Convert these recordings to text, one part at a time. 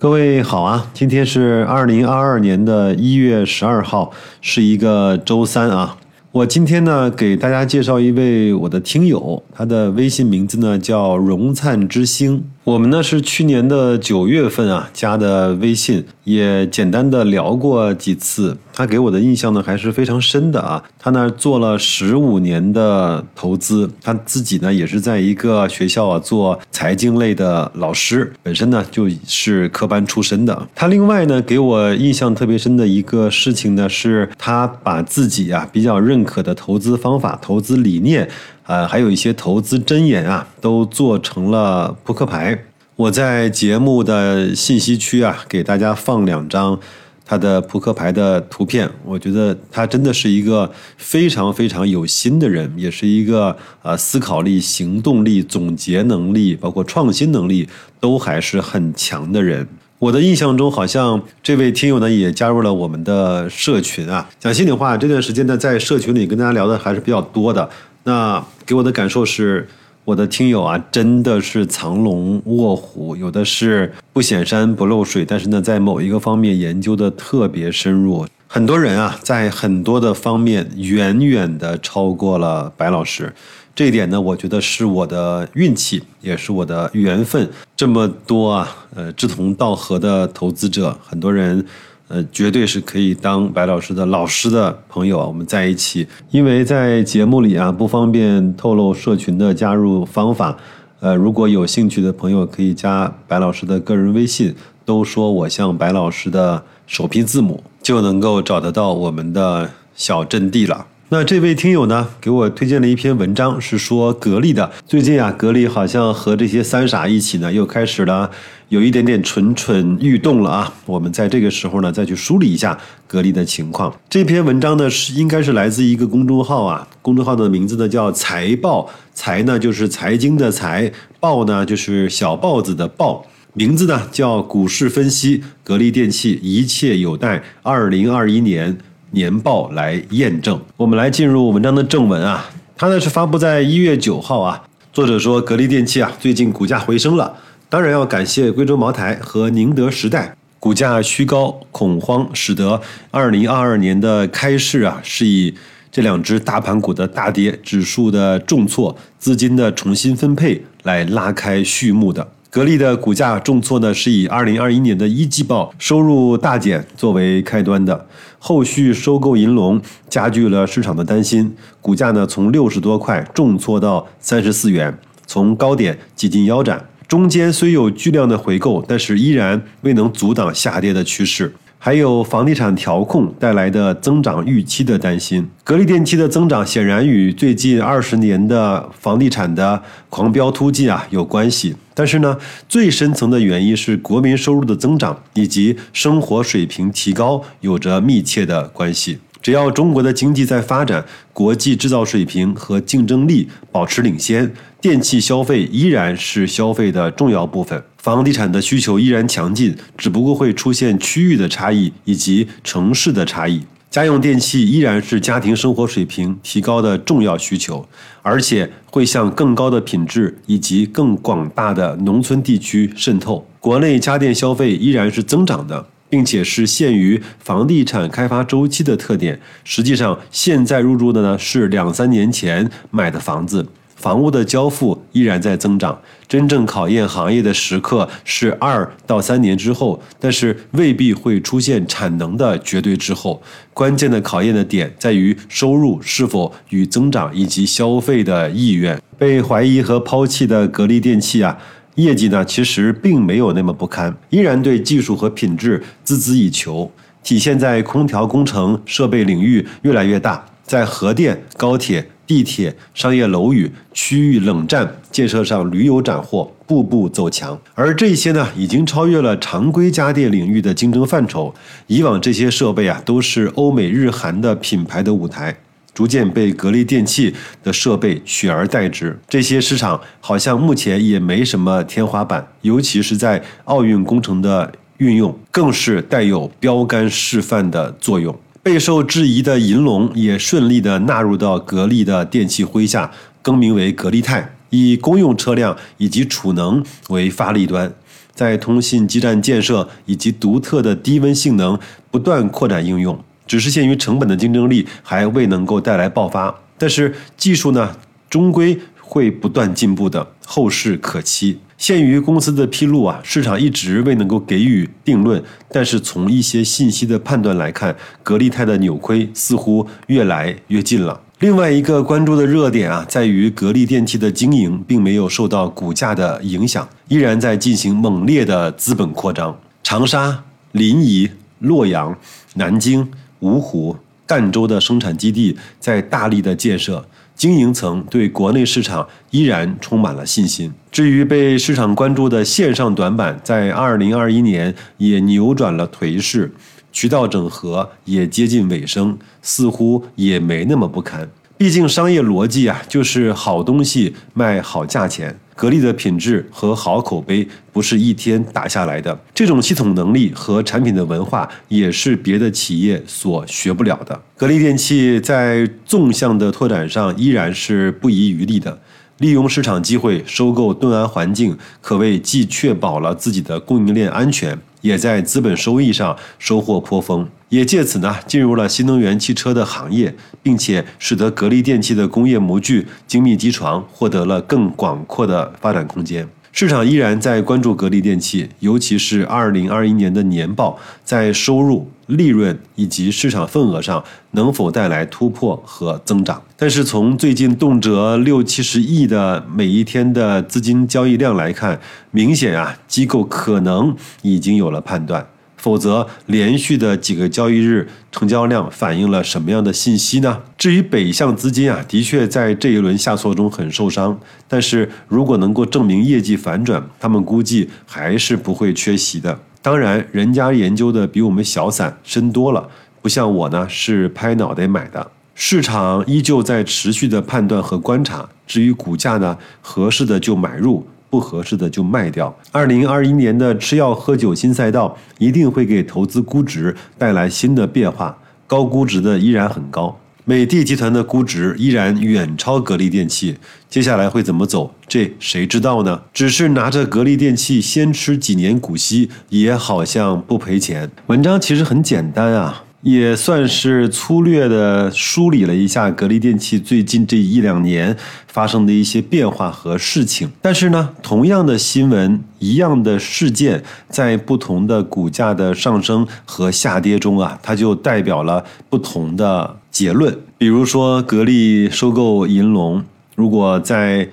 各位好啊，今天是二零二二年的一月十二号，是一个周三啊。我今天呢，给大家介绍一位我的听友，他的微信名字呢叫荣灿之星。我们呢是去年的九月份啊加的微信，也简单的聊过几次。他给我的印象呢还是非常深的啊。他呢做了十五年的投资，他自己呢也是在一个学校啊做财经类的老师，本身呢就是科班出身的。他另外呢给我印象特别深的一个事情呢，是他把自己啊比较认可的投资方法、投资理念。呃，还有一些投资箴言啊，都做成了扑克牌。我在节目的信息区啊，给大家放两张他的扑克牌的图片。我觉得他真的是一个非常非常有心的人，也是一个呃思考力、行动力、总结能力，包括创新能力都还是很强的人。我的印象中，好像这位听友呢也加入了我们的社群啊。讲心里话，这段时间呢在社群里跟大家聊的还是比较多的。那给我的感受是，我的听友啊，真的是藏龙卧虎，有的是不显山不漏水，但是呢，在某一个方面研究的特别深入。很多人啊，在很多的方面远远的超过了白老师，这一点呢，我觉得是我的运气，也是我的缘分。这么多啊，呃，志同道合的投资者，很多人。呃，绝对是可以当白老师的老师的朋友啊，我们在一起。因为在节目里啊，不方便透露社群的加入方法。呃，如果有兴趣的朋友，可以加白老师的个人微信，都说我像白老师的首批字母，就能够找得到我们的小阵地了。那这位听友呢，给我推荐了一篇文章，是说格力的。最近啊，格力好像和这些三傻一起呢，又开始了有一点点蠢蠢欲动了啊。我们在这个时候呢，再去梳理一下格力的情况。这篇文章呢，是应该是来自一个公众号啊，公众号的名字呢叫财报，财呢就是财经的财，报呢就是小豹子的豹，名字呢叫股市分析，格力电器，一切有待二零二一年。年报来验证。我们来进入文章的正文啊，它呢是发布在一月九号啊。作者说，格力电器啊最近股价回升了，当然要感谢贵州茅台和宁德时代。股价虚高恐慌，使得二零二二年的开市啊是以这两只大盘股的大跌、指数的重挫、资金的重新分配来拉开序幕的。格力的股价重挫呢，是以二零二一年的一季报收入大减作为开端的，后续收购银龙加剧了市场的担心，股价呢从六十多块重挫到三十四元，从高点几近腰斩，中间虽有巨量的回购，但是依然未能阻挡下跌的趋势。还有房地产调控带来的增长预期的担心，格力电器的增长显然与最近二十年的房地产的狂飙突进啊有关系。但是呢，最深层的原因是国民收入的增长以及生活水平提高有着密切的关系。只要中国的经济在发展，国际制造水平和竞争力保持领先，电器消费依然是消费的重要部分。房地产的需求依然强劲，只不过会出现区域的差异以及城市的差异。家用电器依然是家庭生活水平提高的重要需求，而且会向更高的品质以及更广大的农村地区渗透。国内家电消费依然是增长的，并且是限于房地产开发周期的特点。实际上，现在入住的呢是两三年前买的房子。房屋的交付依然在增长，真正考验行业的时刻是二到三年之后，但是未必会出现产能的绝对滞后。关键的考验的点在于收入是否与增长以及消费的意愿。被怀疑和抛弃的格力电器啊，业绩呢其实并没有那么不堪，依然对技术和品质孜孜以求，体现在空调工程设备领域越来越大，在核电、高铁。地铁、商业楼宇、区域冷战建设上屡有斩获，步步走强。而这些呢，已经超越了常规家电领域的竞争范畴。以往这些设备啊，都是欧美日韩的品牌的舞台，逐渐被格力电器的设备取而代之。这些市场好像目前也没什么天花板，尤其是在奥运工程的运用，更是带有标杆示范的作用。备受质疑的银龙也顺利地纳入到格力的电器麾下，更名为格力泰，以公用车辆以及储能为发力端。在通信基站建设以及独特的低温性能不断扩展应用，只是限于成本的竞争力还未能够带来爆发。但是技术呢，终归会不断进步的，后市可期。限于公司的披露啊，市场一直未能够给予定论。但是从一些信息的判断来看，格力泰的扭亏似乎越来越近了。另外一个关注的热点啊，在于格力电器的经营并没有受到股价的影响，依然在进行猛烈的资本扩张。长沙、临沂、洛阳、南京、芜湖、赣州的生产基地在大力的建设。经营层对国内市场依然充满了信心。至于被市场关注的线上短板，在二零二一年也扭转了颓势，渠道整合也接近尾声，似乎也没那么不堪。毕竟商业逻辑啊，就是好东西卖好价钱。格力的品质和好口碑不是一天打下来的，这种系统能力和产品的文化也是别的企业所学不了的。格力电器在纵向的拓展上依然是不遗余力的。利用市场机会收购顿安环境，可谓既确保了自己的供应链安全，也在资本收益上收获颇丰，也借此呢进入了新能源汽车的行业，并且使得格力电器的工业模具、精密机床获得了更广阔的发展空间。市场依然在关注格力电器，尤其是二零二一年的年报，在收入、利润以及市场份额上能否带来突破和增长。但是从最近动辄六七十亿的每一天的资金交易量来看，明显啊，机构可能已经有了判断。否则，连续的几个交易日成交量反映了什么样的信息呢？至于北向资金啊，的确在这一轮下挫中很受伤。但是如果能够证明业绩反转，他们估计还是不会缺席的。当然，人家研究的比我们小散深多了，不像我呢是拍脑袋买的。市场依旧在持续的判断和观察。至于股价呢，合适的就买入。不合适的就卖掉。二零二一年的吃药喝酒新赛道一定会给投资估值带来新的变化，高估值的依然很高。美的集团的估值依然远超格力电器，接下来会怎么走？这谁知道呢？只是拿着格力电器先吃几年股息，也好像不赔钱。文章其实很简单啊。也算是粗略的梳理了一下格力电器最近这一两年发生的一些变化和事情。但是呢，同样的新闻，一样的事件，在不同的股价的上升和下跌中啊，它就代表了不同的结论。比如说，格力收购银龙，如果在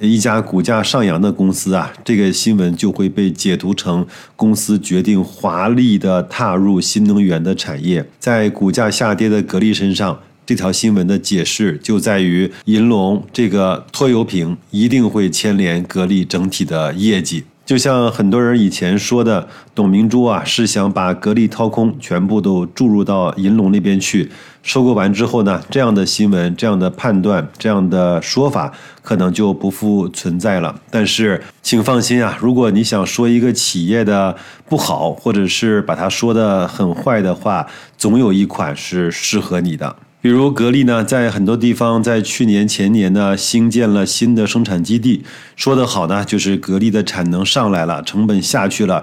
一家股价上扬的公司啊，这个新闻就会被解读成公司决定华丽的踏入新能源的产业。在股价下跌的格力身上，这条新闻的解释就在于银龙这个拖油瓶一定会牵连格力整体的业绩。就像很多人以前说的，董明珠啊是想把格力掏空，全部都注入到银龙那边去。收购完之后呢，这样的新闻、这样的判断、这样的说法可能就不复存在了。但是请放心啊，如果你想说一个企业的不好，或者是把它说的很坏的话，总有一款是适合你的。比如格力呢，在很多地方在去年前年呢，新建了新的生产基地。说得好呢，就是格力的产能上来了，成本下去了，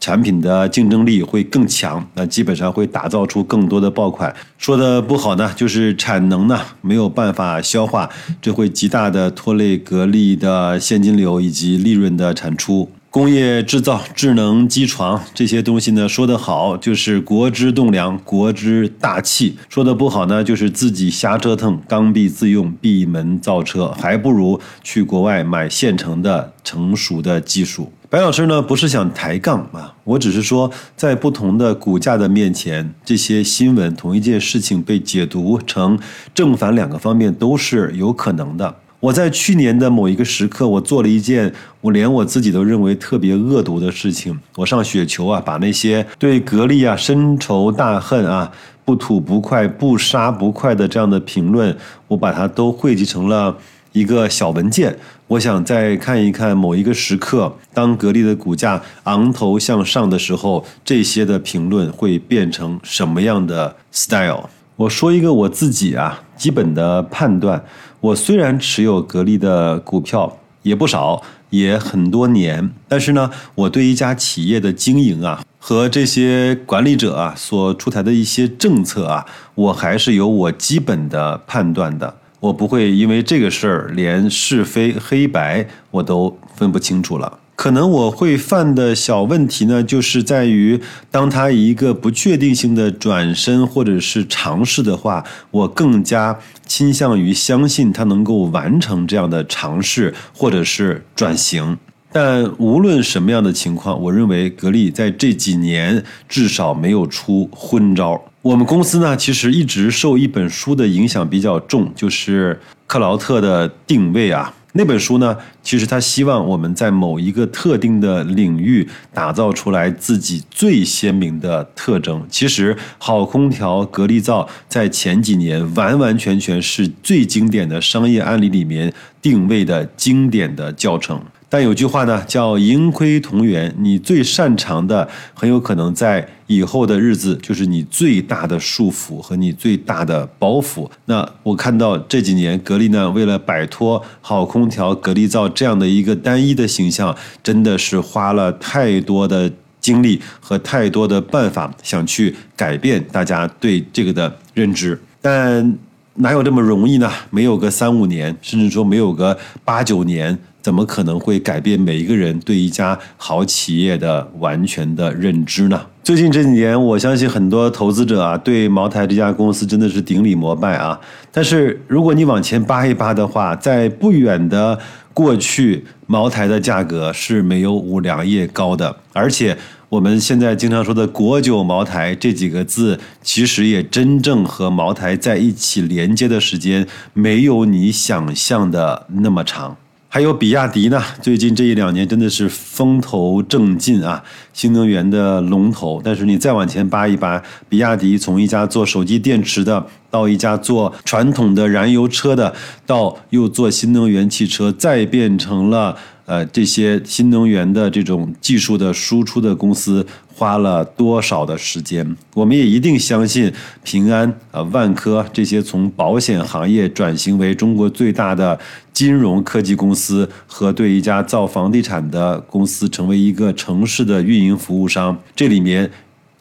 产品的竞争力会更强，那基本上会打造出更多的爆款。说的不好呢，就是产能呢没有办法消化，这会极大的拖累格力的现金流以及利润的产出。工业制造、智能机床这些东西呢，说得好就是国之栋梁、国之大器；说的不好呢，就是自己瞎折腾、刚愎自用、闭门造车，还不如去国外买现成的成熟的技术。白老师呢，不是想抬杠啊，我只是说，在不同的股价的面前，这些新闻同一件事情被解读成正反两个方面都是有可能的。我在去年的某一个时刻，我做了一件我连我自己都认为特别恶毒的事情。我上雪球啊，把那些对格力啊深仇大恨啊、不吐不快、不杀不快的这样的评论，我把它都汇集成了一个小文件。我想再看一看某一个时刻，当格力的股价昂头向上的时候，这些的评论会变成什么样的 style。我说一个我自己啊基本的判断。我虽然持有格力的股票，也不少，也很多年。但是呢，我对一家企业的经营啊，和这些管理者啊所出台的一些政策啊，我还是有我基本的判断的。我不会因为这个事儿连是非黑白我都分不清楚了。可能我会犯的小问题呢，就是在于当他一个不确定性的转身或者是尝试的话，我更加倾向于相信他能够完成这样的尝试或者是转型。但无论什么样的情况，我认为格力在这几年至少没有出昏招。我们公司呢，其实一直受一本书的影响比较重，就是克劳特的定位啊。那本书呢，其实他希望我们在某一个特定的领域打造出来自己最鲜明的特征。其实好空调、格力灶在前几年完完全全是最经典的商业案例里面定位的经典的教程。但有句话呢，叫盈亏同源。你最擅长的，很有可能在以后的日子，就是你最大的束缚和你最大的包袱。那我看到这几年，格力呢，为了摆脱好空调、格力灶这样的一个单一的形象，真的是花了太多的精力和太多的办法，想去改变大家对这个的认知。但哪有这么容易呢？没有个三五年，甚至说没有个八九年。怎么可能会改变每一个人对一家好企业的完全的认知呢？最近这几年，我相信很多投资者啊，对茅台这家公司真的是顶礼膜拜啊。但是如果你往前扒一扒的话，在不远的过去，茅台的价格是没有五粮液高的，而且我们现在经常说的“国酒茅台”这几个字，其实也真正和茅台在一起连接的时间，没有你想象的那么长。还有比亚迪呢，最近这一两年真的是风头正劲啊，新能源的龙头。但是你再往前扒一扒，比亚迪从一家做手机电池的，到一家做传统的燃油车的，到又做新能源汽车，再变成了。呃，这些新能源的这种技术的输出的公司花了多少的时间？我们也一定相信平安、啊万科这些从保险行业转型为中国最大的金融科技公司，和对一家造房地产的公司成为一个城市的运营服务商，这里面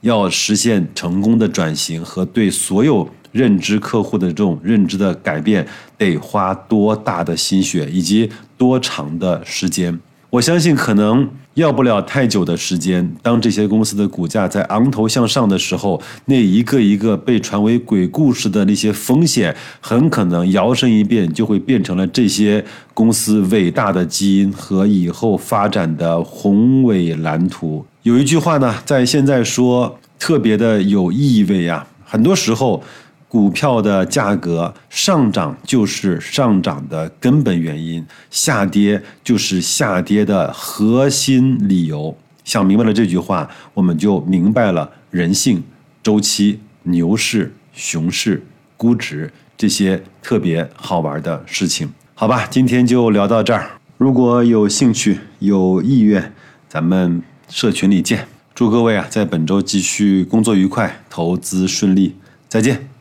要实现成功的转型和对所有。认知客户的这种认知的改变，得花多大的心血以及多长的时间？我相信可能要不了太久的时间。当这些公司的股价在昂头向上的时候，那一个一个被传为鬼故事的那些风险，很可能摇身一变就会变成了这些公司伟大的基因和以后发展的宏伟蓝图。有一句话呢，在现在说特别的有意味啊，很多时候。股票的价格上涨就是上涨的根本原因，下跌就是下跌的核心理由。想明白了这句话，我们就明白了人性、周期、牛市、熊市、估值这些特别好玩的事情。好吧，今天就聊到这儿。如果有兴趣、有意愿，咱们社群里见。祝各位啊，在本周继续工作愉快，投资顺利。再见。